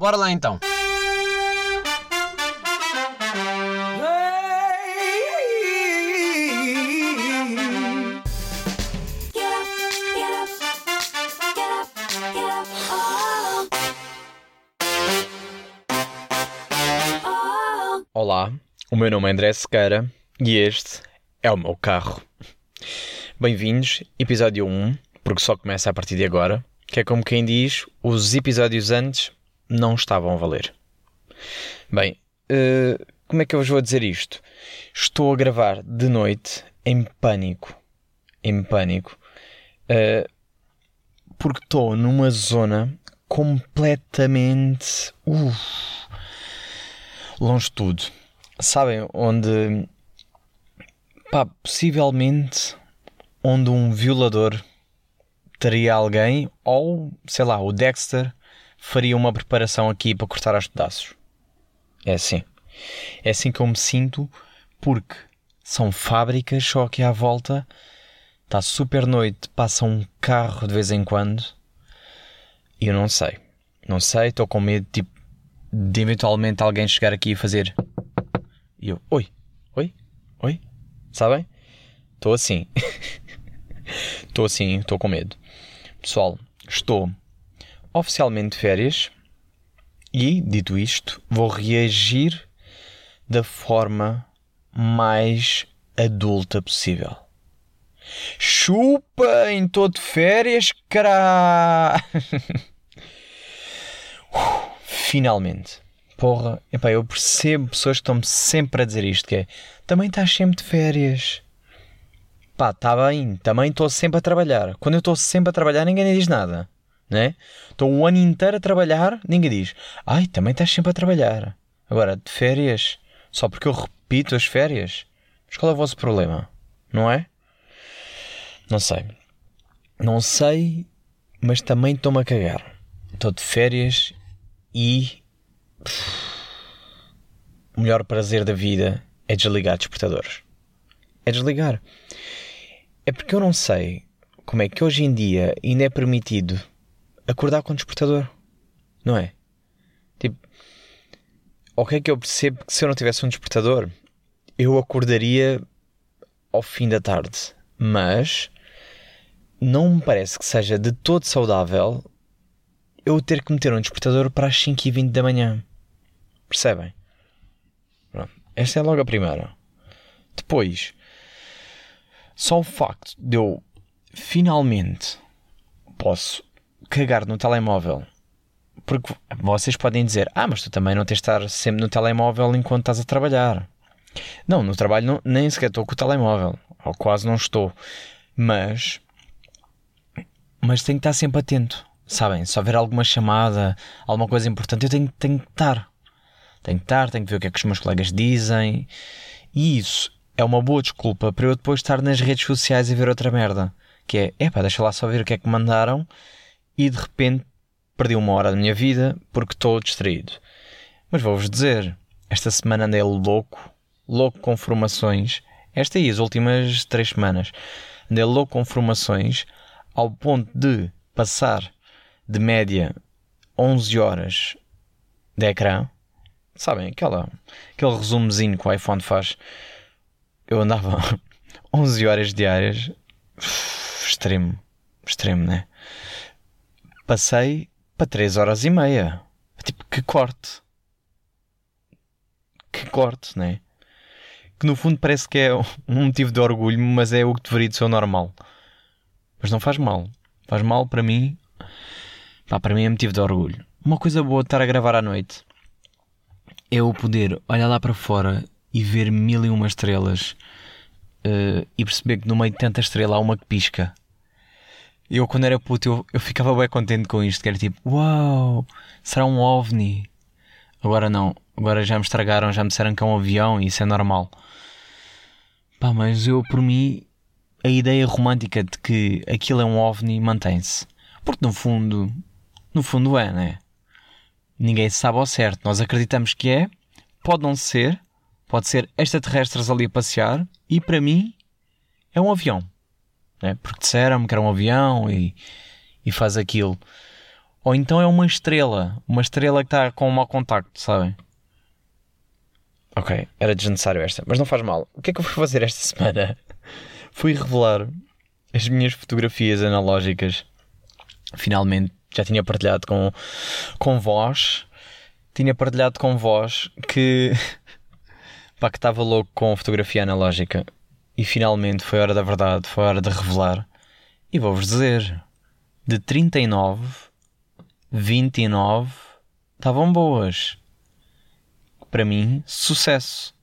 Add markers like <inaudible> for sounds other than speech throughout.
Bora lá então. Olá, o meu nome é André Sequeira e este é o meu carro. Bem-vindos, episódio 1, porque só começa a partir de agora, que é como quem diz, os episódios antes não estavam a valer. Bem, uh, como é que eu vos vou dizer isto? Estou a gravar de noite em pânico. Em pânico. Uh, porque estou numa zona completamente. Uh, longe de tudo. Sabem onde. Pá, possivelmente onde um violador teria alguém, ou sei lá, o Dexter faria uma preparação aqui para cortar aos pedaços. É assim. É assim que eu me sinto, porque são fábricas só aqui à volta, está super noite, passa um carro de vez em quando, e eu não sei. Não sei, estou com medo tipo, de eventualmente alguém chegar aqui e fazer. E eu, oi, oi, oi, sabem? Estou assim. <laughs> Estou assim, estou com medo. Pessoal, estou oficialmente de férias e, dito isto, vou reagir da forma mais adulta possível. Chupa em todo férias, cara! <laughs> Finalmente. Porra, epá, eu percebo pessoas que estão-me sempre a dizer isto, que é, também estás sempre de férias. Pá, está bem, também estou sempre a trabalhar. Quando eu estou sempre a trabalhar, ninguém diz nada né? Estou o ano inteiro a trabalhar, ninguém diz, ai, também estás sempre a trabalhar. Agora, de férias, só porque eu repito as férias, mas qual é o vosso problema? Não é? Não sei. Não sei, mas também estou-me a cagar. Estou de férias e. O melhor prazer da vida é desligar despertadores. É desligar. É porque eu não sei como é que hoje em dia ainda é permitido acordar com o despertador. Não é? Tipo, ok que eu percebo que se eu não tivesse um despertador, eu acordaria ao fim da tarde. Mas não me parece que seja de todo saudável eu ter que meter um despertador para as 5h20 da manhã. Percebem? Pronto. Esta é logo a primeira. Depois, só o facto de eu finalmente posso cagar no telemóvel. Porque vocês podem dizer, ah, mas tu também não tens de estar sempre no telemóvel enquanto estás a trabalhar. Não, no trabalho não, nem sequer estou com o telemóvel. Ou quase não estou. Mas. Mas tenho que estar sempre atento. Sabem? Se houver alguma chamada, alguma coisa importante, eu tenho, tenho que estar. Tenho que estar, tenho que ver o que é que os meus colegas dizem. E isso é uma boa desculpa para eu depois estar nas redes sociais e ver outra merda. Que é, epá, deixa lá só ver o que é que mandaram e de repente perdi uma hora da minha vida porque estou distraído. Mas vou-vos dizer, esta semana andei louco, louco com formações. Esta aí, as últimas três semanas, andei louco com formações ao ponto de passar de média 11 horas de ecrã. Sabem, aquela, aquele resumozinho que o iPhone faz. Eu andava <laughs> 11 horas diárias. Extremo, extremo, né? Passei para 3 horas e meia. Tipo, que corte. Que corte, né? Que no fundo parece que é <laughs> um motivo de orgulho, mas é o que deveria ser o normal. Mas não faz mal. Faz mal para mim. Pá, para mim é motivo de orgulho. Uma coisa boa de estar a gravar à noite é o poder olhar lá para fora e ver mil e uma estrelas uh, e perceber que no meio de tanta estrela há uma que pisca eu, quando era puto, eu, eu ficava bem contente com isto, que era tipo, uau, será um ovni. Agora não, agora já me estragaram, já me disseram que é um avião e isso é normal. Pá, mas eu, por mim, a ideia romântica de que aquilo é um ovni mantém-se. Porque no fundo, no fundo é, né? Ninguém sabe ao certo. Nós acreditamos que é, pode não ser, pode ser extraterrestres ali a passear e para mim é um avião né? porque disseram-me que era um avião e, e faz aquilo. Ou então é uma estrela. Uma estrela que está com um mau contacto, sabem? Ok, era desnecessário esta, mas não faz mal. O que é que eu fui fazer esta <laughs> semana? fui revelar as minhas fotografias analógicas. Finalmente, já tinha partilhado com, com vós. Tinha partilhado com vós que. <laughs> pá, que estava louco com fotografia analógica. E finalmente foi hora da verdade, foi hora de revelar. E vou-vos dizer: de 39, 29 estavam boas. Para mim, sucesso.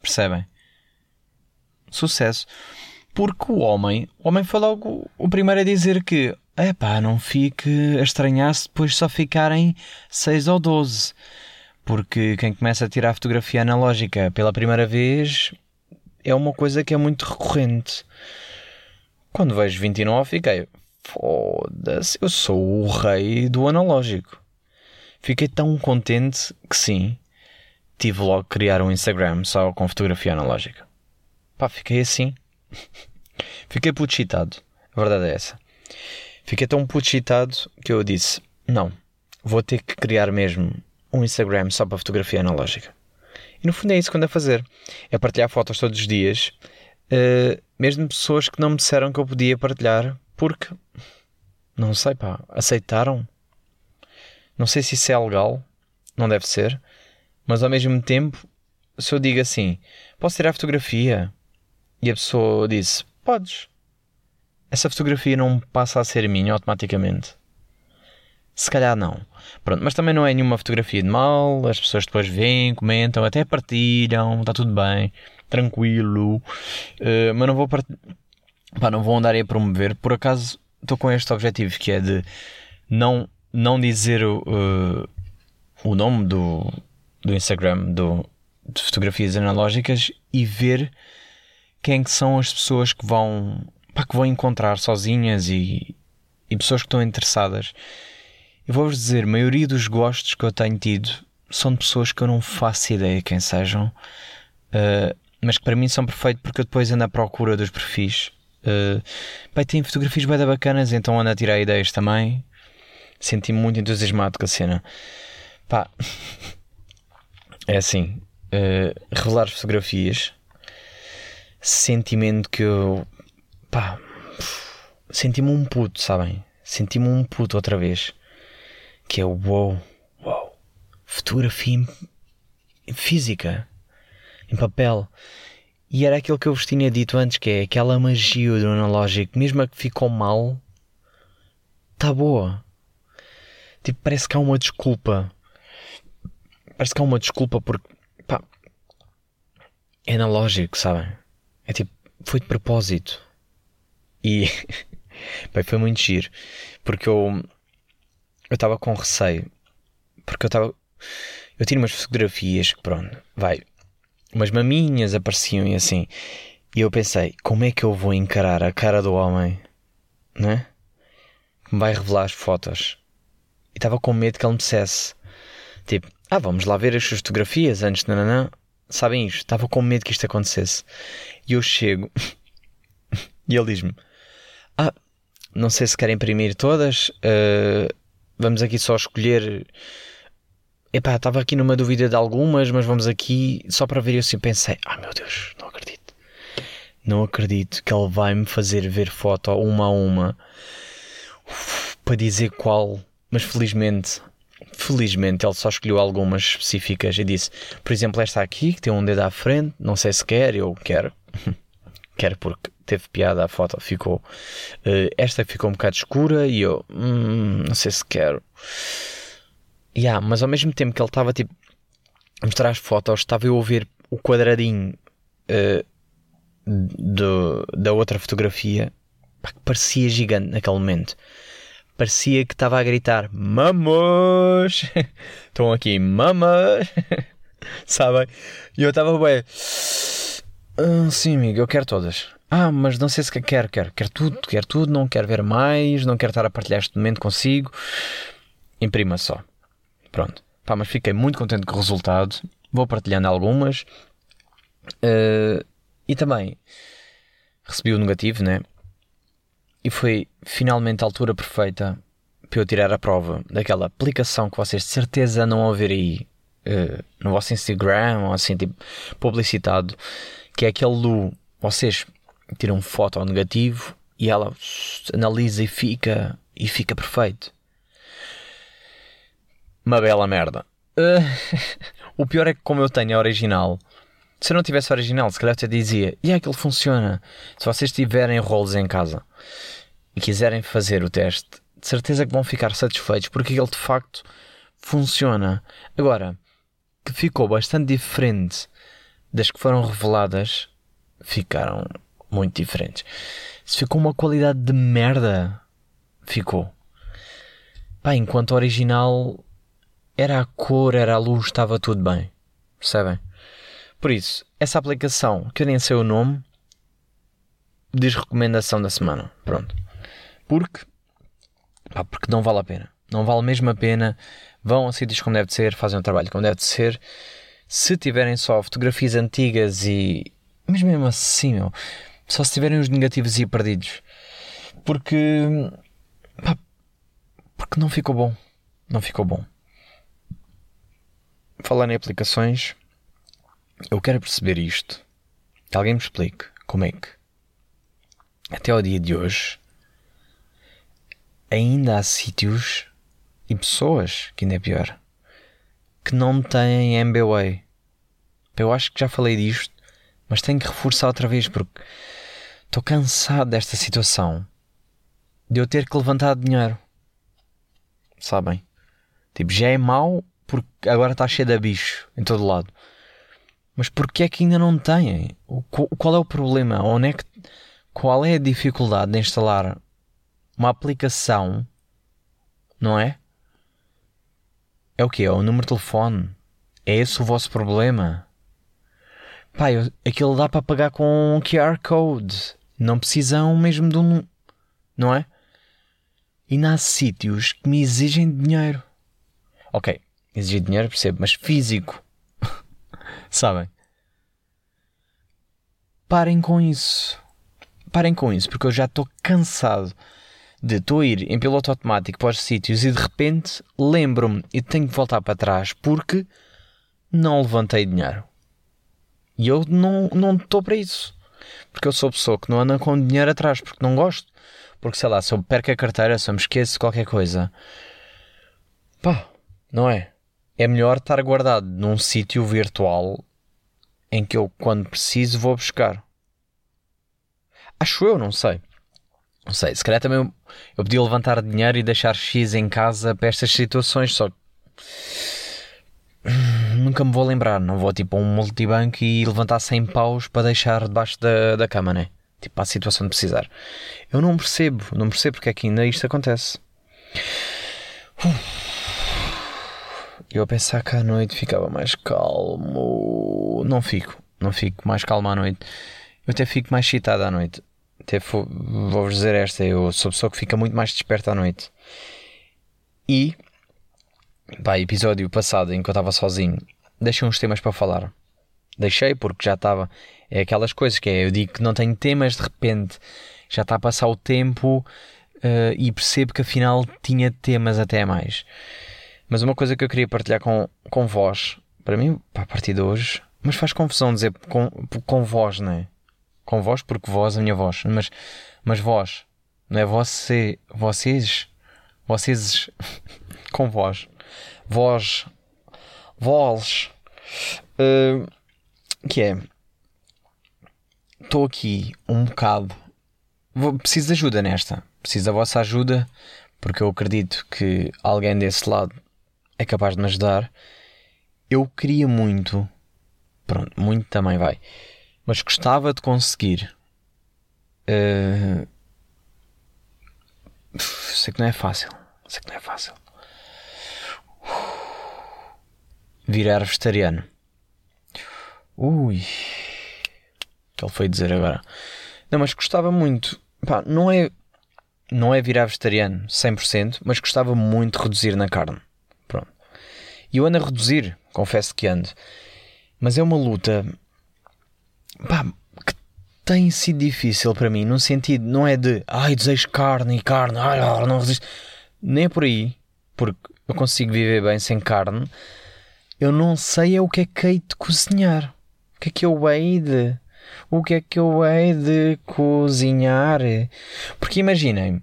Percebem? Sucesso. Porque o homem, o homem foi logo o primeiro a dizer que é pá, não fique a estranhar-se depois só ficarem 6 ou 12. Porque quem começa a tirar a fotografia analógica pela primeira vez é uma coisa que é muito recorrente. Quando vejo 29, fiquei, foda-se, eu sou o rei do analógico. Fiquei tão contente que sim, tive logo que criar um Instagram só com fotografia analógica. Pá, fiquei assim. <laughs> fiquei puto excitado. A verdade é essa. Fiquei tão puto excitado que eu disse: não, vou ter que criar mesmo um Instagram só para fotografia analógica. E no fundo é isso que ando a fazer. É partilhar fotos todos os dias, uh, mesmo pessoas que não me disseram que eu podia partilhar, porque não sei, pá, aceitaram. Não sei se isso é legal, não deve ser, mas ao mesmo tempo, se eu digo assim, posso tirar a fotografia? E a pessoa disse, podes. Essa fotografia não passa a ser minha automaticamente. Se calhar não. Pronto, mas também não é nenhuma fotografia de mal, as pessoas depois veem, comentam, até partilham, está tudo bem, tranquilo. Uh, mas não vou part... Pá, não vou andar aí a promover. Por acaso estou com este objetivo que é de não, não dizer uh, o nome do, do Instagram do, de fotografias analógicas e ver quem que são as pessoas que vão, pá, que vão encontrar sozinhas e, e pessoas que estão interessadas eu vou-vos dizer, a maioria dos gostos que eu tenho tido são de pessoas que eu não faço ideia quem sejam, uh, mas que para mim são perfeitos porque eu depois ando à procura dos perfis. Uh, bem, tem fotografias bem bacanas, então ando a tirar ideias também. Senti-me muito entusiasmado com a cena. Pá, <laughs> é assim, uh, revelar fotografias, sentimento que eu, pá, senti-me um puto, sabem? Senti-me um puto outra vez que é wow, wow, fotografia física, em papel. E era aquilo que eu vos tinha dito antes, que é aquela magia do analógico, mesmo a que ficou mal, está boa. Tipo, parece que há uma desculpa. Parece que há uma desculpa porque, pá, é analógico, sabem? É tipo, foi de propósito. E, <laughs> bem, foi muito giro. Porque eu, eu estava com receio. Porque eu estava. Eu tinha umas fotografias que, pronto, vai. Umas maminhas apareciam e assim. E eu pensei, como é que eu vou encarar a cara do homem, né? Que me vai revelar as fotos. E estava com medo que ele me dissesse, tipo, ah, vamos lá ver as suas fotografias antes nananã. Sabem isto? Estava com medo que isto acontecesse. E eu chego <laughs> e ele diz-me, ah, não sei se quer imprimir todas. Uh, vamos aqui só escolher. Epá, estava aqui numa dúvida de algumas, mas vamos aqui só para ver. Eu assim pensei: ah, meu Deus, não acredito. Não acredito que ele vai me fazer ver foto uma a uma Uf, para dizer qual. Mas felizmente, felizmente ele só escolheu algumas específicas e disse: por exemplo, esta aqui que tem um dedo à frente, não sei se quer, eu quero. <laughs> quero porque teve piada a foto, ficou. Uh, esta ficou um bocado escura e eu, hum, não sei se quero. Yeah, mas ao mesmo tempo que ele estava tipo a mostrar as fotos, estava eu a ver o quadradinho uh, do, da outra fotografia pá, que parecia gigante naquele momento. Parecia que estava a gritar: Mamos! <laughs> Estão aqui, mamas! <laughs> Sabem? E eu estava bem. Ah, sim, amigo, eu quero todas. Ah, mas não sei se quer, quer, quer tudo, quer tudo, não quero ver mais, não quero estar a partilhar este momento consigo. Imprima só. Pronto. Pá, mas fiquei muito contente com o resultado. Vou partilhando algumas. Uh, e também recebi o negativo, né? E foi finalmente a altura perfeita para eu tirar a prova daquela aplicação que vocês de certeza não ver aí uh, no vosso Instagram ou assim, tipo, publicitado, que é aquele do vocês tiram foto ao negativo e ela analisa e fica e fica perfeito. Uma bela merda. Uh, <laughs> o pior é que como eu tenho a original, se eu não tivesse a original, se calhar até dizia, e que ele funciona. Se vocês tiverem rolos em casa e quiserem fazer o teste, de certeza que vão ficar satisfeitos porque ele de facto funciona. Agora, que ficou bastante diferente das que foram reveladas, ficaram muito diferentes. Se ficou uma qualidade de merda, ficou. Pá, enquanto o original era a cor, era a luz, estava tudo bem. Percebem? Por isso, essa aplicação, que eu nem sei o nome, diz recomendação da semana. Pronto. Porque, pá, porque não vale a pena. Não vale mesmo a pena. Vão a sítios como deve ser, fazem um trabalho como deve ser. Se tiverem só fotografias antigas e. Mas mesmo assim, meu. Só se tiverem os negativos e perdidos. Porque. Pá, porque não ficou bom. Não ficou bom. Falando em aplicações, eu quero perceber isto. Que alguém me explique como é que, até ao dia de hoje, ainda há sítios e pessoas, que ainda é pior, que não têm MBWay. Eu acho que já falei disto, mas tenho que reforçar outra vez porque estou cansado desta situação de eu ter que levantar dinheiro. Sabem? Tipo, já é mau porque agora está cheio de bicho em todo lado. Mas porquê é que ainda não têm? Qual é o problema? Onde é que, qual é a dificuldade de instalar uma aplicação? Não é? É o que? É o número de telefone? É esse o vosso problema? Pá, eu, aquilo dá para pagar com um QR Code. Não precisam mesmo de um. Não é? E há sítios que me exigem dinheiro. Ok, exigir dinheiro, percebo, mas físico. <laughs> Sabem? Parem com isso. Parem com isso, porque eu já estou cansado de estou a ir em piloto automático para os sítios e de repente lembro-me e tenho que voltar para trás porque não levantei dinheiro. E eu não estou para isso. Porque eu sou pessoa que não anda com dinheiro atrás, porque não gosto. Porque sei lá, se eu perco a carteira, se eu me esqueço de qualquer coisa, pá, não é? é melhor estar guardado num sítio virtual em que eu, quando preciso, vou buscar. Acho eu, não sei. Não sei, se calhar também eu, eu podia levantar dinheiro e deixar X em casa para estas situações, só <sighs> nunca me vou lembrar. Não vou tipo a um multibanco e levantar 100 paus para deixar debaixo da, da cama, né? Tipo, para a situação de precisar. Eu não percebo, não percebo porque é que ainda isto acontece. <sighs> Eu a pensar que à noite ficava mais calmo. Não fico, não fico mais calmo à noite. Eu até fico mais excitado à noite. Até vou-vos dizer esta: eu sou pessoa que fica muito mais desperta à noite. E, pá, episódio passado em que eu estava sozinho, deixei uns temas para falar. Deixei porque já estava. É aquelas coisas que é: eu digo que não tenho temas, de repente já está a passar o tempo uh, e percebo que afinal tinha temas até mais. Mas uma coisa que eu queria partilhar com, com vós, para mim, pá, a partir de hoje, mas faz confusão dizer com, com vós, não é? Com vós, porque vós, a minha voz, mas, mas vós, não é você, vocês, vocês, <laughs> com vós, vós, vós, uh, que é, estou aqui um bocado, vou, preciso de ajuda nesta, preciso da vossa ajuda, porque eu acredito que alguém desse lado é capaz de me ajudar. Eu queria muito, pronto, muito também vai, mas gostava de conseguir. Uh, sei que não é fácil, sei que não é fácil. Virar vegetariano. Ui, o que ele foi dizer agora? Não, mas gostava muito. Pá, não é, não é virar vegetariano 100%, mas gostava muito de reduzir na carne. E eu ando a reduzir, confesso que ando. Mas é uma luta pá, que tem sido difícil para mim, no sentido, não é de ai, desejo carne e carne, ai, não resisto. nem é por aí, porque eu consigo viver bem sem carne. Eu não sei é o que é que hei de cozinhar. O que é que eu hei de. O que é que eu hei de cozinhar? Porque imaginem,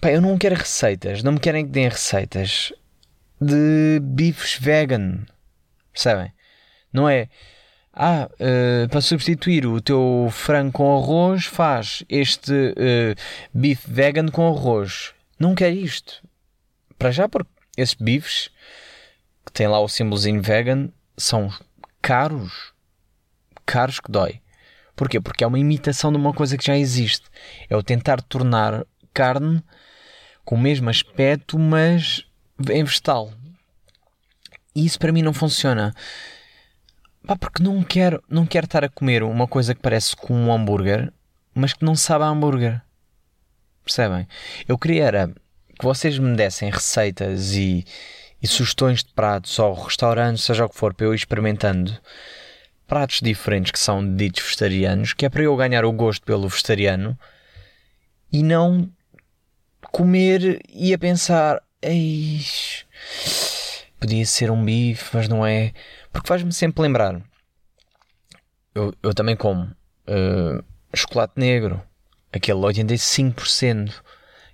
pá, eu não quero receitas, não me querem que deem receitas de bifes vegan. Percebem? Não é. Ah, uh, para substituir o teu frango com arroz, faz este uh, bife vegan com arroz. Não quer isto. Para já, porque esses bifes que têm lá o símbolozinho vegan são caros. Caros que dói. Porquê? Porque é uma imitação de uma coisa que já existe. É o tentar tornar carne com o mesmo aspecto, mas em vegetal. E isso para mim não funciona. Pá, porque não quero, não quero estar a comer uma coisa que parece com um hambúrguer, mas que não sabe a hambúrguer. Percebem? Eu queria era que vocês me dessem receitas e, e sugestões de pratos ou restaurantes, seja o que for, para eu ir experimentando pratos diferentes que são ditos vegetarianos, que é para eu ganhar o gosto pelo vegetariano e não comer e a pensar, eis podia ser um bife, mas não é. Porque faz-me sempre lembrar. Eu, eu também como uh, chocolate negro, aquele 85%,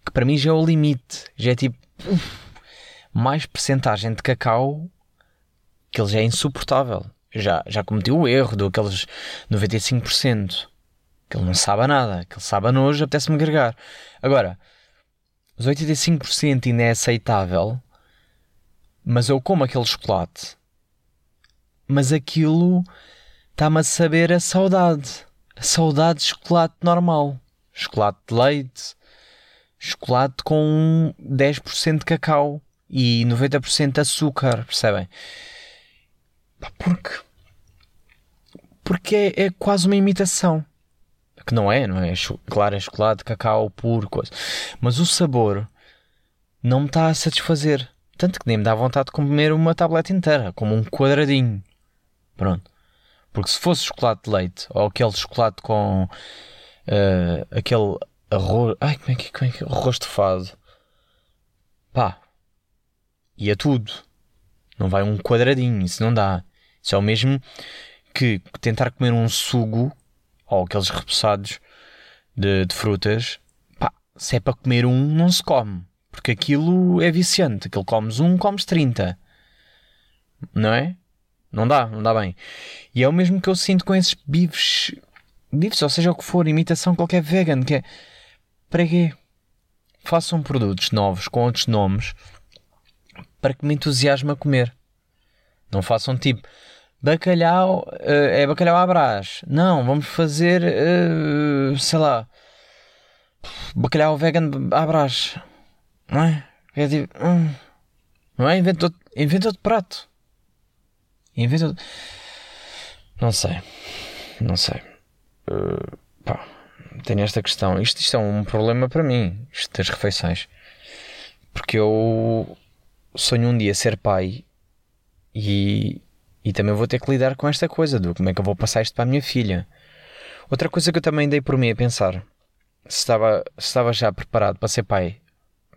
que para mim já é o limite. Já é tipo. Mais percentagem de cacau que ele já é insuportável. Já, já cometi o erro daqueles 95%. Que ele não sabe nada, que ele sabe a nojo, apetece-me agregar. Agora, os 85% ainda é aceitável mas eu como aquele chocolate. Mas aquilo está-me a saber a saudade. A saudade de chocolate normal. Chocolate de leite. Chocolate com 10% de cacau e 90% de açúcar, percebem? Porque. Porque é, é, quase uma imitação. Que não é, não é? Claro, é chocolate, cacau puro, coisa. Mas o sabor não me está a satisfazer. Tanto que nem me dá vontade de comer uma tableta inteira, como um quadradinho. Pronto. Porque se fosse chocolate de leite, ou aquele chocolate com uh, aquele arroz. Ai, como é que, é arroz de fado? Pá. E é tudo. Não vai um quadradinho, isso não dá. Isso é o mesmo que tentar comer um sugo, ou aqueles repousados de, de frutas. Pá, se é para comer um, não se come. Porque aquilo é viciante. Aquilo comes um, comes 30. Não é? Não dá, não dá bem. E é o mesmo que eu sinto com esses bifes. Bifes, ou seja o que for, imitação qualquer vegan, que é. Para quê? Façam produtos novos com outros nomes para que me entusiasme a comer. Não façam tipo bacalhau, uh, é bacalhau à brás. Não, vamos fazer, uh, sei lá, bacalhau vegan à brás. Não é? É tipo. Hum, não é? Inventa outro, inventa outro prato. Inventa outro... Não sei. Não sei. Uh, pá, tenho esta questão. Isto, isto é um problema para mim, isto das refeições. Porque eu sonho um dia ser pai e, e também vou ter que lidar com esta coisa do como é que eu vou passar isto para a minha filha. Outra coisa que eu também dei por mim a pensar se estava, se estava já preparado para ser pai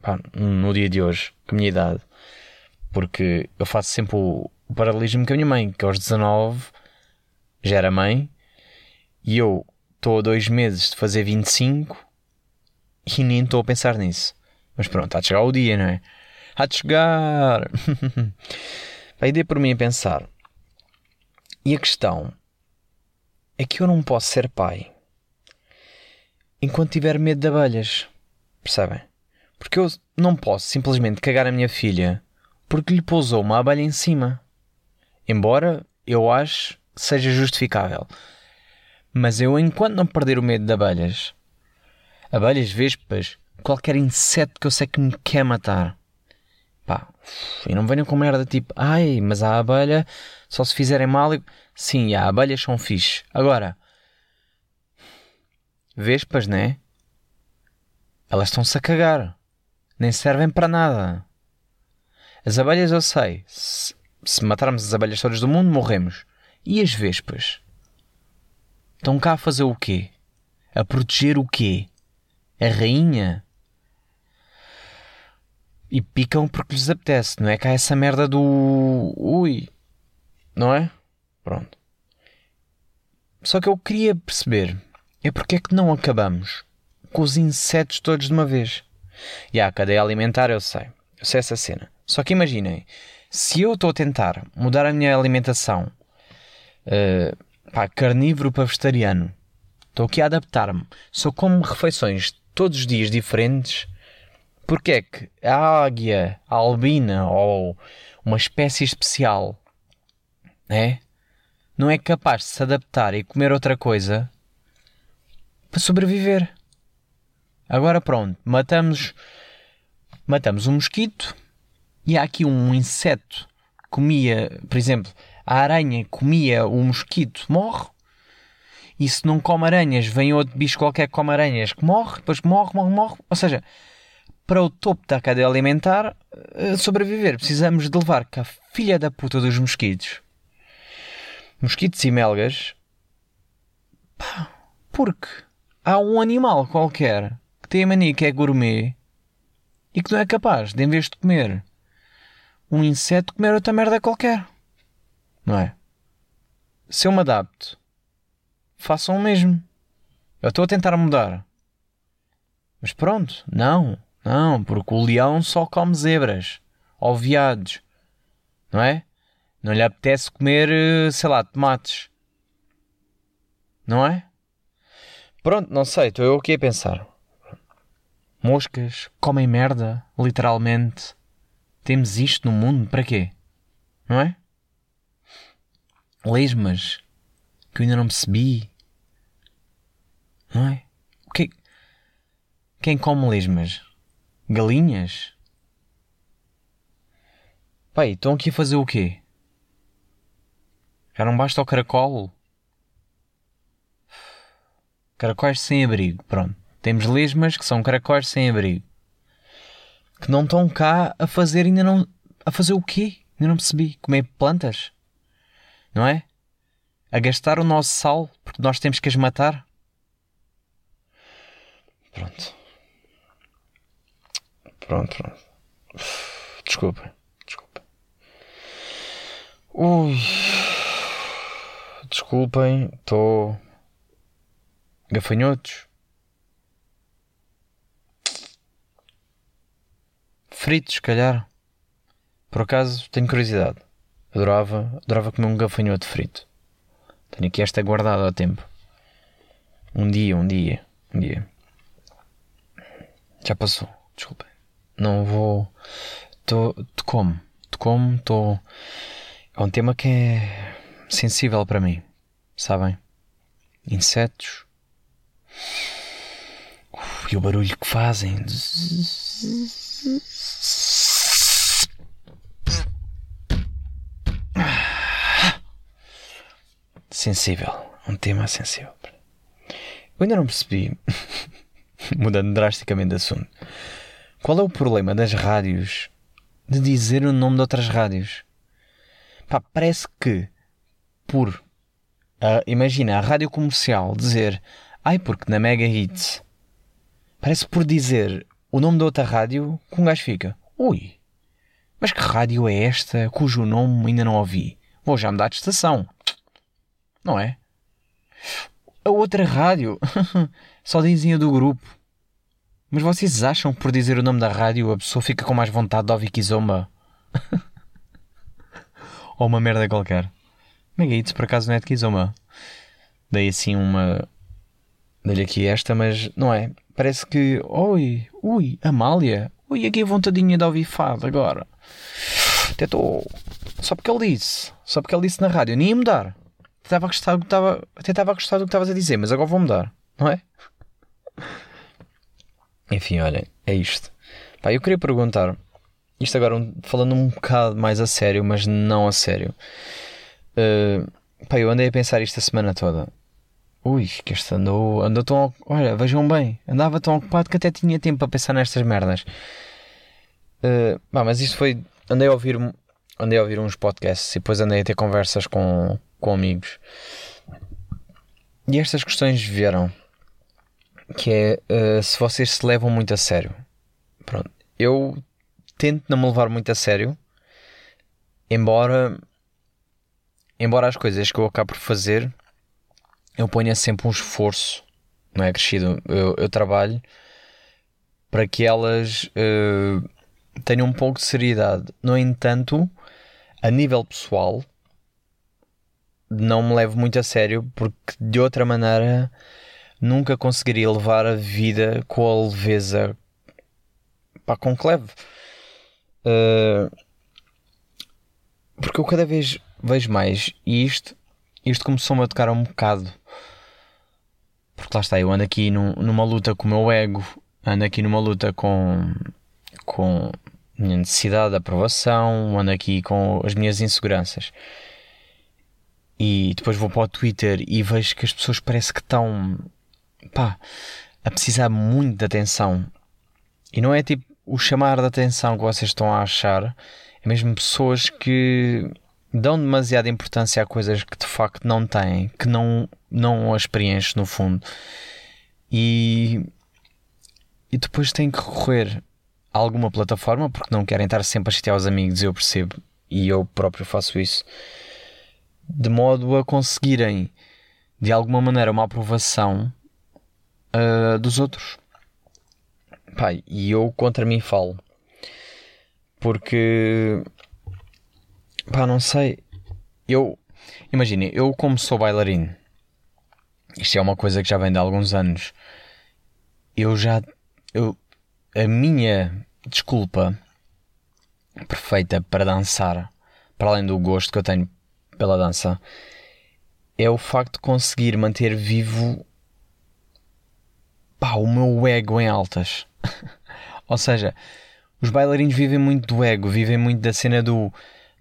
pá, no dia de hoje, com a minha idade, porque eu faço sempre o, o paralelismo com a minha mãe, que aos 19 já era mãe, e eu estou a dois meses de fazer 25 e nem estou a pensar nisso. Mas pronto, há de chegar o dia, não é? Há de chegar! <laughs> a ideia por mim a pensar. E a questão é que eu não posso ser pai enquanto tiver medo de abelhas. Percebem? Porque eu não posso simplesmente cagar a minha filha porque lhe pousou uma abelha em cima. Embora eu acho que seja justificável. Mas eu, enquanto não perder o medo de abelhas, abelhas, vespas, qualquer inseto que eu sei que me quer matar, e não venham com merda tipo, ai, mas a abelha só se fizerem mal. E... Sim, há abelhas são fixe. Agora, vespas, né? Elas estão-se a cagar nem servem para nada. As abelhas eu sei. Se, se matarmos as abelhas todas do mundo, morremos. E as vespas? Estão cá a fazer o quê? A proteger o quê? A rainha? E picam porque lhes apetece, não é? Cá essa merda do. Ui. Não é? Pronto. Só que eu queria perceber é porque é que não acabamos com os insetos todos de uma vez. E a cadeia alimentar eu sei. Eu sei essa cena. Só que imaginem, se eu estou a tentar mudar a minha alimentação uh, carnívoro para vegetariano, estou aqui a adaptar-me, só como refeições todos os dias diferentes, porque é que a águia, albina ou uma espécie especial é, não é capaz de se adaptar e comer outra coisa para sobreviver? Agora pronto, matamos matamos um mosquito e há aqui um inseto que comia, por exemplo, a aranha comia o mosquito, morre. E se não come aranhas, vem outro bicho qualquer que come aranhas que morre, depois morre, morre, morre. Ou seja, para o topo da cadeia alimentar eh, sobreviver, precisamos de levar com a filha da puta dos mosquitos. Mosquitos e melgas. Pá, porque há um animal qualquer que tem a mania que é gourmet e que não é capaz de, em vez de comer um inseto, comer outra merda qualquer. Não é? Se eu me adapto, façam o mesmo. Eu estou a tentar mudar. Mas pronto, não, não, porque o leão só come zebras ou veados, não é? Não lhe apetece comer, eh, sei lá, tomates, não é? Pronto, não sei, estou eu aqui a pensar. Moscas comem merda, literalmente. Temos isto no mundo para quê? Não é? Lesmas que eu ainda não percebi. Não é? O que Quem come lesmas? Galinhas? Pai, estão aqui a fazer o quê? Já não basta o caracol? Caracóis sem abrigo, pronto. Temos lesmas que são caracóis sem abrigo. Que não estão cá a fazer ainda não. A fazer o quê? Ainda não percebi. Comer plantas? Não é? A gastar o nosso sal porque nós temos que as matar? Pronto. Pronto, pronto. Desculpa. Desculpa. Ui. Desculpem, estou. Gafanhotos. Fritos, se calhar. Por acaso, tenho curiosidade. Adorava, adorava comer um gafanhoto frito. Tenho aqui esta guardada há tempo. Um dia, um dia, um dia. Já passou, desculpa. Não vou. Tô, te como, te como, estou. É um tema que é sensível para mim, sabem? Insetos. E o barulho que fazem. Sensível. Um tema sensível. Eu ainda não percebi, <laughs> mudando drasticamente de assunto, qual é o problema das rádios de dizer o nome de outras rádios? Pá, parece que por. Uh, imagina a rádio comercial dizer. Ai, porque na Mega Hits. Parece por dizer o nome da outra rádio que um gajo fica. Ui, mas que rádio é esta cujo nome ainda não ouvi? Vou já mudar de estação. Não é? A outra rádio <laughs> só dizem do grupo. Mas vocês acham que por dizer o nome da rádio a pessoa fica com mais vontade de ouvir Kizomba? <laughs> Ou uma merda qualquer? Megates por acaso não é de Kizomba. Dei assim uma. Dei-lhe aqui esta, mas não é. Parece que. Oi, ui, Amália. Ui, aqui a vontadinha de ouvir fado agora. Até estou. Só porque ele disse. Só porque ele disse na rádio. Nem ia mudar. Até estava a gostar do que estavas a dizer, mas agora vou mudar. Não é? Enfim, olhem, é isto. Pá, eu queria perguntar. Isto agora falando um bocado mais a sério, mas não a sério. Uh, pá, eu andei a pensar isto a semana toda. Ui, que este andou, andou tão. Olha, vejam bem, andava tão ocupado que até tinha tempo para pensar nestas merdas. Uh, pá, mas isto foi. Andei a ouvir, andei a ouvir uns podcasts e depois andei a ter conversas com, com amigos. E estas questões vieram. Que é uh, se vocês se levam muito a sério. Pronto, eu tento não me levar muito a sério, embora embora as coisas que eu acabo por fazer eu ponha sempre um esforço, não é crescido, eu, eu trabalho para que elas uh, tenham um pouco de seriedade. No entanto, a nível pessoal, não me levo muito a sério porque de outra maneira nunca conseguiria levar a vida com a leveza pá, com levo. Uh, porque eu cada vez vejo mais e isto, isto começou-me a tocar um bocado. Porque lá está, eu ando aqui num, numa luta com o meu ego, ando aqui numa luta com, com a minha necessidade de aprovação, ando aqui com as minhas inseguranças. E depois vou para o Twitter e vejo que as pessoas parece que estão pá, a precisar muito de atenção. E não é tipo o chamar de atenção que vocês estão a achar, é mesmo pessoas que dão demasiada importância a coisas que de facto não têm, que não, não as preenchem no fundo. E, e depois têm que recorrer a alguma plataforma porque não querem estar sempre a chatear os amigos, eu percebo, e eu próprio faço isso, de modo a conseguirem de alguma maneira uma aprovação uh, dos outros. Pai, e eu contra mim falo. Porque. Pá, não sei. Eu. Imagine, eu como sou bailarino. Isto é uma coisa que já vem de alguns anos. Eu já. Eu, a minha desculpa perfeita para dançar, para além do gosto que eu tenho pela dança, é o facto de conseguir manter vivo pá, o meu ego em altas. <laughs> Ou seja, os bailarinos vivem muito do ego, vivem muito da cena do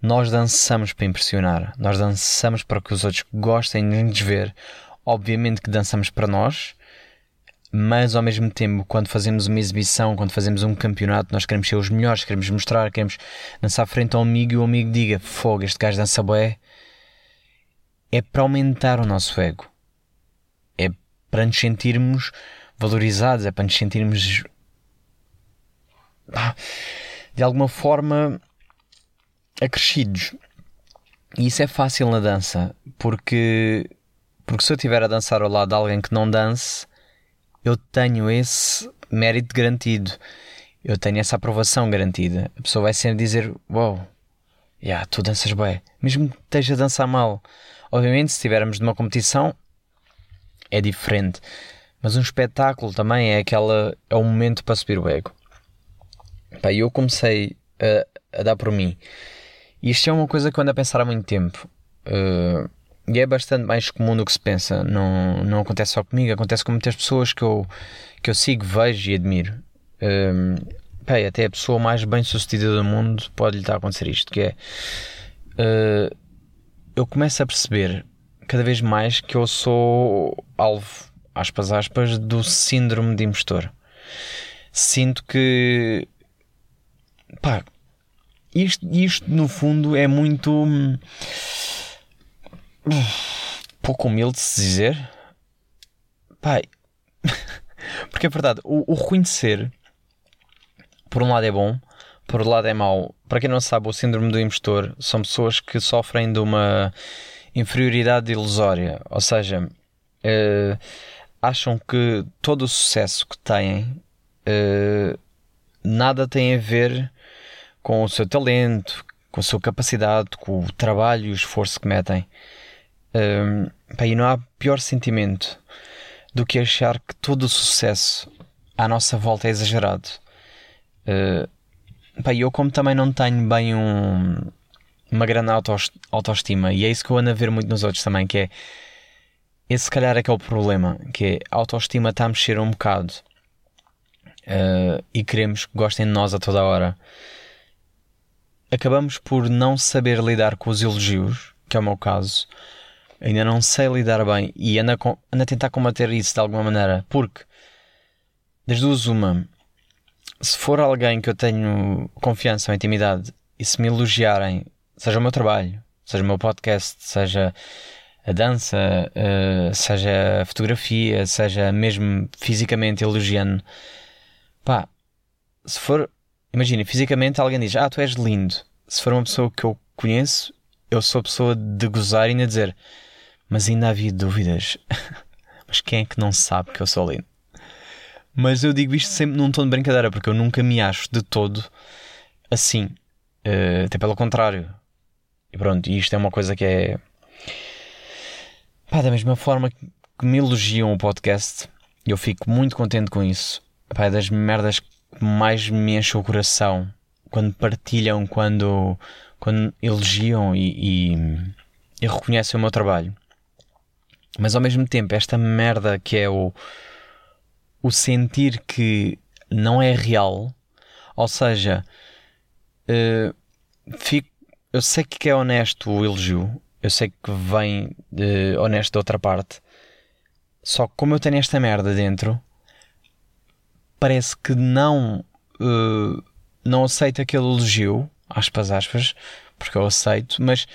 nós dançamos para impressionar, nós dançamos para que os outros gostem de nos ver. Obviamente que dançamos para nós, mas ao mesmo tempo, quando fazemos uma exibição, quando fazemos um campeonato, nós queremos ser os melhores, queremos mostrar, queremos dançar frente ao amigo e o amigo diga: Fogo, este gajo dança bué. É para aumentar o nosso ego, é para nos sentirmos valorizados, é para nos sentirmos de alguma forma acrescidos. E isso é fácil na dança, porque, porque se eu estiver a dançar ao lado de alguém que não dance, eu tenho esse mérito garantido. Eu tenho essa aprovação garantida. A pessoa vai sempre dizer: Uau, wow, yeah, tu danças bem, mesmo que esteja a dançar mal. Obviamente, se estivermos numa competição, é diferente. Mas um espetáculo também é aquela é um momento para subir o ego. Pá, eu comecei a, a, dar por mim. Isto é uma coisa que eu ando a pensar há muito tempo. Uh, e é bastante mais comum do que se pensa. Não, não acontece só comigo, acontece com muitas pessoas que eu, que eu sigo, vejo e admiro. Um, pá, até a pessoa mais bem sucedida do mundo pode lhe estar a acontecer isto, que é uh, eu começo a perceber cada vez mais que eu sou alvo, aspas, aspas, do síndrome de impostor. Sinto que pá, isto, isto no fundo é muito hum, pouco humilde de se dizer. Pai, <laughs> porque é verdade, o, o reconhecer por um lado é bom, por outro lado é mau. Para quem não sabe, o síndrome do impostor são pessoas que sofrem de uma inferioridade ilusória, ou seja, uh, acham que todo o sucesso que têm uh, nada tem a ver com o seu talento, com a sua capacidade, com o trabalho e o esforço que metem. Um, pá, e não há pior sentimento do que achar que todo o sucesso à nossa volta é exagerado. Uh, eu, como também não tenho bem um, uma grande autoestima, e é isso que eu ando a ver muito nos outros também, que é esse se calhar é que é o problema, que é a autoestima está a mexer um bocado uh, e queremos que gostem de nós a toda hora acabamos por não saber lidar com os elogios, que é o meu caso. Ainda não sei lidar bem e ando a, ando a tentar combater isso de alguma maneira, porque das duas, uma, se for alguém que eu tenho confiança ou intimidade e se me elogiarem, seja o meu trabalho, seja o meu podcast, seja a dança, uh, seja a fotografia, seja mesmo fisicamente elogiando, pá, se for imagina, fisicamente alguém diz: Ah, tu és lindo. Se for uma pessoa que eu conheço, eu sou a pessoa de gozar e ainda dizer: Mas ainda havia dúvidas. <laughs> Mas quem é que não sabe que eu sou lindo? Mas eu digo isto sempre num tom de brincadeira, porque eu nunca me acho de todo assim. Uh, até pelo contrário. E pronto, isto é uma coisa que é. Pá, da mesma forma que me elogiam o podcast, eu fico muito contente com isso. Pá, é das merdas que mais me enche o coração quando partilham, quando, quando elogiam e, e, e reconhecem o meu trabalho. Mas ao mesmo tempo, esta merda que é o, o sentir que não é real, ou seja, uh, fico, eu sei que é honesto o elogio, eu sei que vem de honesto da outra parte, só que como eu tenho esta merda dentro, parece que não, uh, não aceito aquele elogio, aspas, aspas, porque eu aceito, mas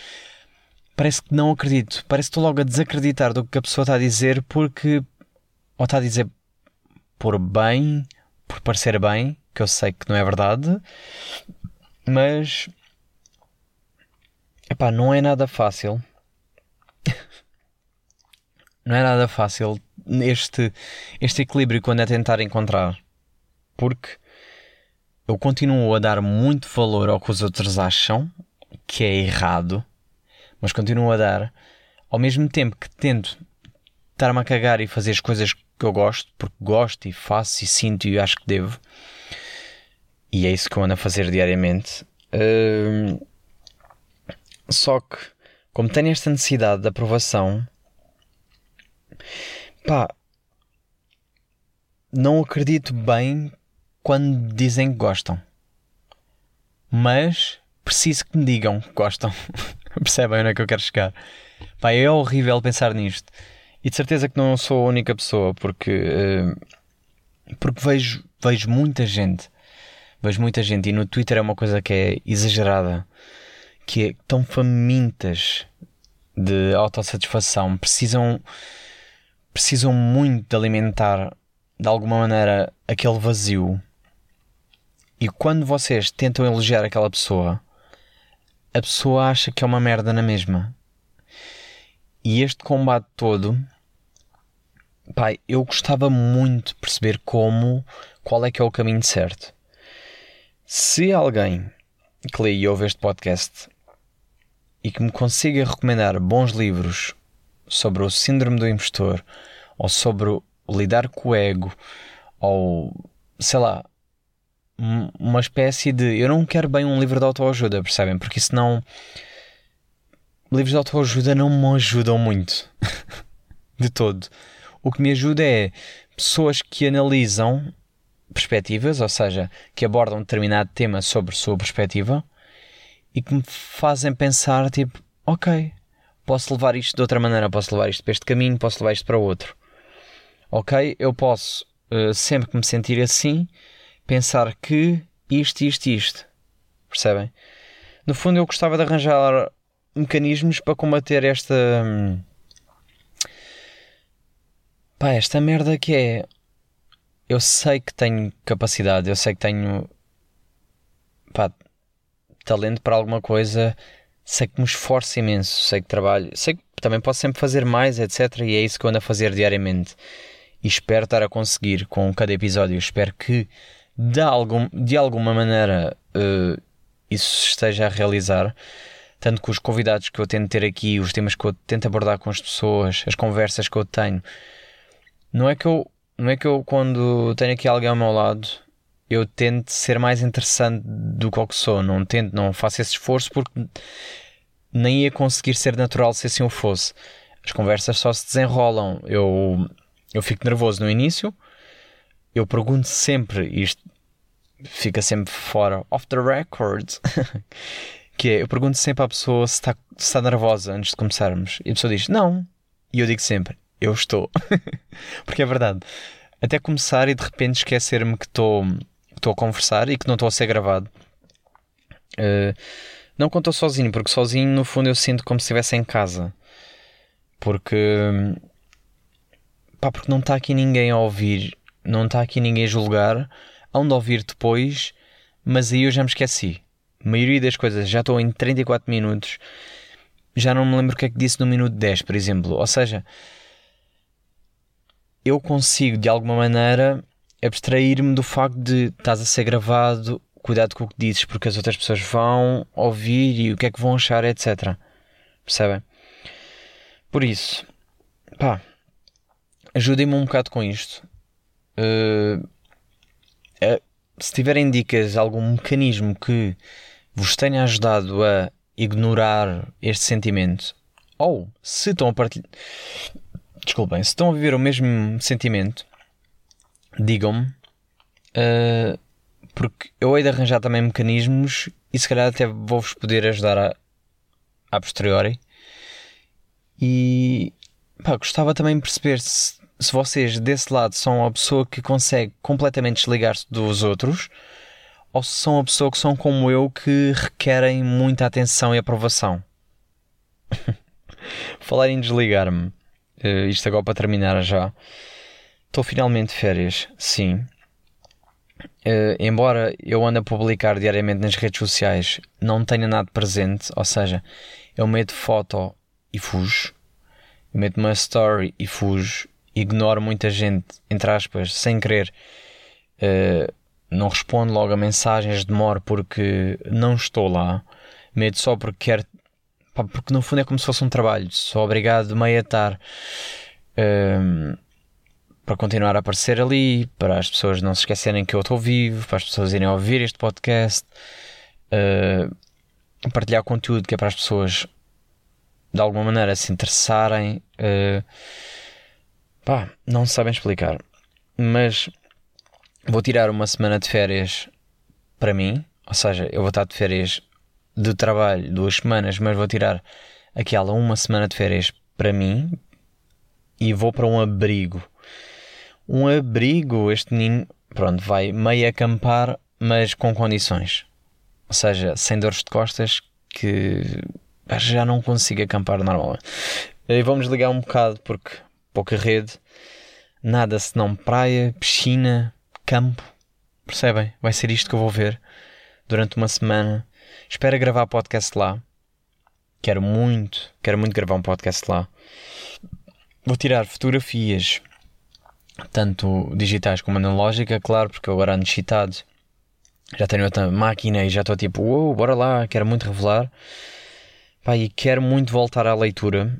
parece que não acredito. Parece que estou logo a desacreditar do que a pessoa está a dizer porque. Ou está a dizer por bem, por parecer bem, que eu sei que não é verdade, mas. Epá, não é nada fácil. <laughs> não é nada fácil este, este equilíbrio quando é tentar encontrar. Porque eu continuo a dar muito valor ao que os outros acham, que é errado mas continuo a dar, ao mesmo tempo que tento estar-me a cagar e fazer as coisas que eu gosto, porque gosto e faço e sinto e acho que devo, e é isso que eu ando a fazer diariamente. Uh, só que, como tenho esta necessidade de aprovação, pá, não acredito bem quando dizem que gostam, mas preciso que me digam que gostam. <laughs> Percebem onde é que eu quero chegar? Pá, é horrível pensar nisto. E de certeza que não sou a única pessoa, porque, uh, porque vejo, vejo muita gente. Vejo muita gente. E no Twitter é uma coisa que é exagerada. Que é tão famintas de autossatisfação. Precisam, precisam muito de alimentar, de alguma maneira, aquele vazio. E quando vocês tentam elogiar aquela pessoa a pessoa acha que é uma merda na mesma. E este combate todo, pai, eu gostava muito de perceber como, qual é que é o caminho certo. Se alguém que lê e ouve este podcast e que me consiga recomendar bons livros sobre o síndrome do impostor ou sobre lidar com o ego ou sei lá, uma espécie de. Eu não quero bem um livro de autoajuda, percebem? Porque isso não. Livros de autoajuda não me ajudam muito. <laughs> de todo. O que me ajuda é pessoas que analisam perspectivas, ou seja, que abordam determinado tema sobre sua perspectiva e que me fazem pensar, tipo, ok, posso levar isto de outra maneira, posso levar isto para este caminho, posso levar isto para outro. Ok, eu posso, uh, sempre que me sentir assim, pensar que isto, isto, isto. Percebem? No fundo, eu gostava de arranjar mecanismos para combater esta. Hum, pá, esta merda que é. Eu sei que tenho capacidade, eu sei que tenho. pá, talento para alguma coisa, sei que me esforço imenso, sei que trabalho, sei que também posso sempre fazer mais, etc. E é isso que eu ando a fazer diariamente. E espero estar a conseguir com cada episódio. Espero que de, algum, de alguma maneira uh, isso esteja a realizar, tanto com os convidados que eu tento ter aqui, os temas que eu tento abordar com as pessoas, as conversas que eu tenho. Não é que eu, não é que eu quando tenho aqui alguém ao meu lado, eu tento ser mais interessante do que o que sou, não tento, não faço esse esforço porque nem ia conseguir ser natural se assim o fosse. As conversas só se desenrolam. Eu, eu fico nervoso no início, eu pergunto sempre isto, fica sempre fora, off the record, <laughs> que é, eu pergunto sempre à pessoa se está, se está nervosa antes de começarmos. E a pessoa diz, não. E eu digo sempre, eu estou. <laughs> Porque é verdade. Até começar e de repente esquecer-me que estou, estou a conversar e que não estou a ser gravado. Uh, não quando estou sozinho, porque sozinho no fundo eu sinto como se estivesse em casa. Porque. Pá, porque não está aqui ninguém a ouvir não está aqui ninguém a julgar, hão de ouvir depois, mas aí eu já me esqueci. A maioria das coisas já estou em 34 minutos, já não me lembro o que é que disse no minuto 10, por exemplo. Ou seja, eu consigo de alguma maneira abstrair-me do facto de estás a ser gravado, cuidado com o que dizes, porque as outras pessoas vão ouvir e o que é que vão achar, etc. Percebem? Por isso, pá, ajudem-me um bocado com isto. Uh, uh, se tiverem dicas, algum mecanismo que vos tenha ajudado a ignorar este sentimento, ou se estão a partilhar. Desculpem, se estão a viver o mesmo sentimento, digam-me, uh, porque eu hei de arranjar também mecanismos e se calhar até vou-vos poder ajudar a, a posteriori. E pá, gostava também de perceber se, se vocês desse lado são a pessoa que consegue completamente desligar-se dos outros ou se são a pessoa que são como eu que requerem muita atenção e aprovação. <laughs> Falar em desligar-me, uh, isto agora para terminar já. Estou finalmente de férias, sim. Uh, embora eu ande a publicar diariamente nas redes sociais, não tenha nada presente, ou seja, eu meto foto e fujo, eu meto uma story e fujo, ignoro muita gente, entre aspas, sem querer, uh, não respondo logo a mensagens, demoro porque não estou lá, medo só porque quero, porque no fundo é como se fosse um trabalho, sou obrigado a estar. Uh, para continuar a aparecer ali, para as pessoas não se esquecerem que eu estou vivo, para as pessoas irem ouvir este podcast, uh, partilhar conteúdo que é para as pessoas de alguma maneira se interessarem. Uh, pá, não sabem explicar. Mas vou tirar uma semana de férias para mim, ou seja, eu vou estar de férias de trabalho duas semanas, mas vou tirar aquela uma semana de férias para mim e vou para um abrigo um abrigo. Este menino, pronto, vai meio acampar, mas com condições. Ou seja, sem dores de costas, que já não consigo acampar normalmente. E vamos ligar um bocado, porque pouca rede, nada senão praia, piscina, campo. Percebem? Vai ser isto que eu vou ver durante uma semana. Espero gravar podcast lá. Quero muito, quero muito gravar um podcast lá. Vou tirar fotografias, tanto digitais como analógica, claro, porque eu agora ando excitado, já tenho outra máquina e já estou tipo, uou, bora lá, quero muito revelar. Pá, e quero muito voltar à leitura,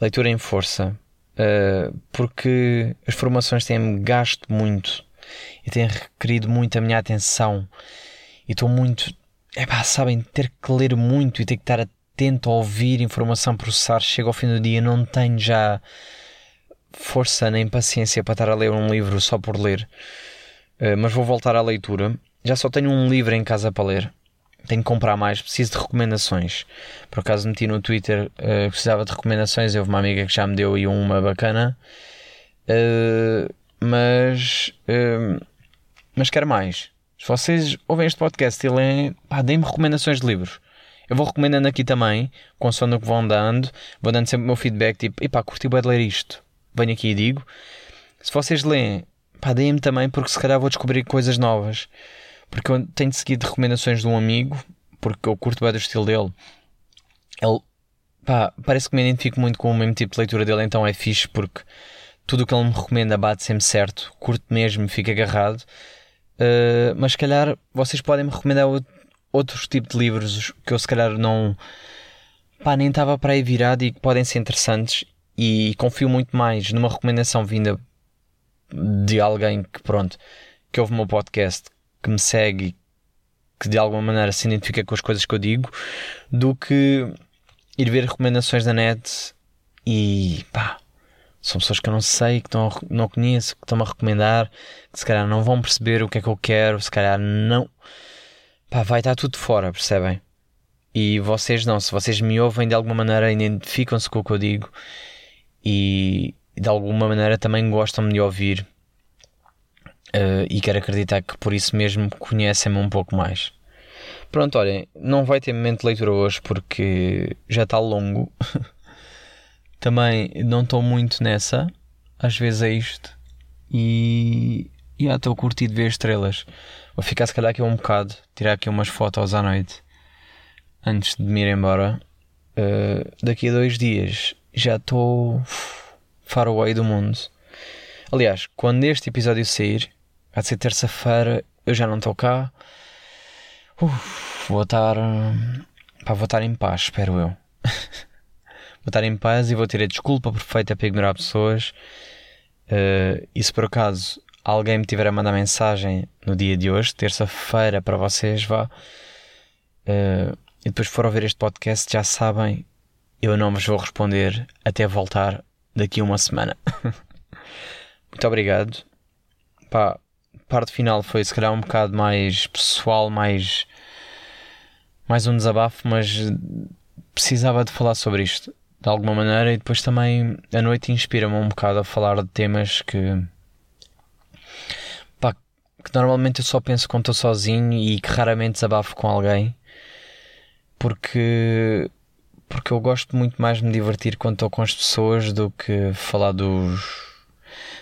leitura em força, uh, porque as formações têm-me gasto muito e têm requerido muito a minha atenção e estou muito, é pá, sabem, ter que ler muito e ter que estar atento a ouvir informação, processar, chega ao fim do dia, não tenho já força nem paciência para estar a ler um livro só por ler, uh, mas vou voltar à leitura. Já só tenho um livro em casa para ler. Tenho que comprar mais, preciso de recomendações. Por acaso meti no Twitter, uh, precisava de recomendações. Houve uma amiga que já me deu aí uma bacana. Uh, mas, mas quero mais. Se vocês ouvem este podcast e leem, pá, deem-me recomendações de livros. Eu vou recomendando aqui também, com o que vão dando, vou dando sempre o meu feedback, tipo, epá, curti bem de ler isto venho aqui e digo. Se vocês leem, pá, deem-me também, porque se calhar vou descobrir coisas novas. Porque eu tenho seguido recomendações de um amigo, porque eu curto bem do estilo dele. Ele, pá, parece que me identifico muito com o mesmo tipo de leitura dele, então é fixe, porque tudo o que ele me recomenda bate sempre certo, curto mesmo, fica agarrado. Uh, mas se calhar vocês podem me recomendar outros tipos de livros que eu se calhar não pá, nem estava para aí virado e que podem ser interessantes e confio muito mais numa recomendação vinda de alguém que pronto que ouve o meu podcast que me segue que de alguma maneira se identifica com as coisas que eu digo do que ir ver recomendações da net e pá são pessoas que eu não sei, que estão, não conheço, que estão-me a recomendar, que se calhar não vão perceber o que é que eu quero, se calhar não. Pá, vai estar tudo fora, percebem? E vocês não, se vocês me ouvem de alguma maneira, identificam-se com o que eu digo e de alguma maneira também gostam de ouvir uh, e quero acreditar que por isso mesmo conhecem-me um pouco mais. Pronto, olhem, não vai ter momento de leitura hoje porque já está longo. <laughs> também não estou muito nessa, às vezes é isto. E já estou curtido ver estrelas. Vou ficar se calhar aqui um bocado, tirar aqui umas fotos à noite antes de me ir embora. Uh, daqui a dois dias já estou far away do mundo. Aliás, quando este episódio sair, vai ser terça-feira, eu já não estou cá. Uf, vou estar. Pá, vou estar em paz, espero eu. <laughs> vou estar em paz e vou ter a desculpa perfeita para ignorar pessoas. Uh, e se por acaso alguém me tiver a mandar mensagem no dia de hoje, terça-feira, para vocês, vá. Uh, e depois for ouvir este podcast, já sabem, eu não vos vou responder até voltar daqui a uma semana. <laughs> Muito obrigado. Pá, parte final foi se calhar um bocado mais pessoal, mais. mais um desabafo, mas precisava de falar sobre isto de alguma maneira e depois também a noite inspira-me um bocado a falar de temas que pá, que normalmente eu só penso quando estou sozinho e que raramente desabafo com alguém porque porque eu gosto muito mais de me divertir quando estou com as pessoas do que falar dos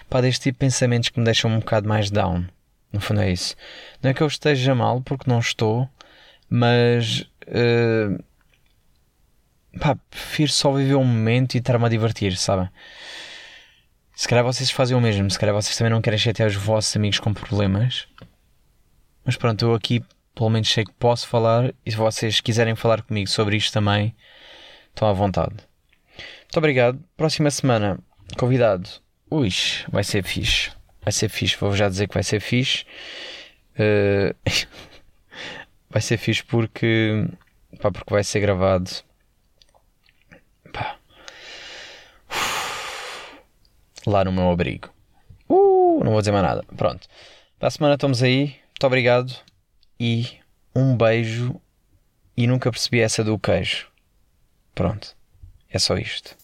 pá, deste tipo de pensamentos que me deixam um bocado mais down no fundo é isso não é que eu esteja mal porque não estou mas uh, pá, prefiro só viver um momento e estar-me a divertir, sabem? Se calhar vocês fazem o mesmo, se calhar vocês também não querem chatear os vossos amigos com problemas. Mas pronto, eu aqui pelo menos sei que posso falar e se vocês quiserem falar comigo sobre isto também, estão à vontade. Muito obrigado. Próxima semana, convidado. Ui, vai ser fixe. Vai ser fixe, vou já dizer que vai ser fixe. Uh... <laughs> vai ser fixe porque, pá, porque vai ser gravado lá no meu abrigo. Uh, não vou dizer mais nada. Pronto. Para a semana estamos aí. Muito obrigado. E um beijo. E nunca percebi essa do queijo. Pronto. É só isto.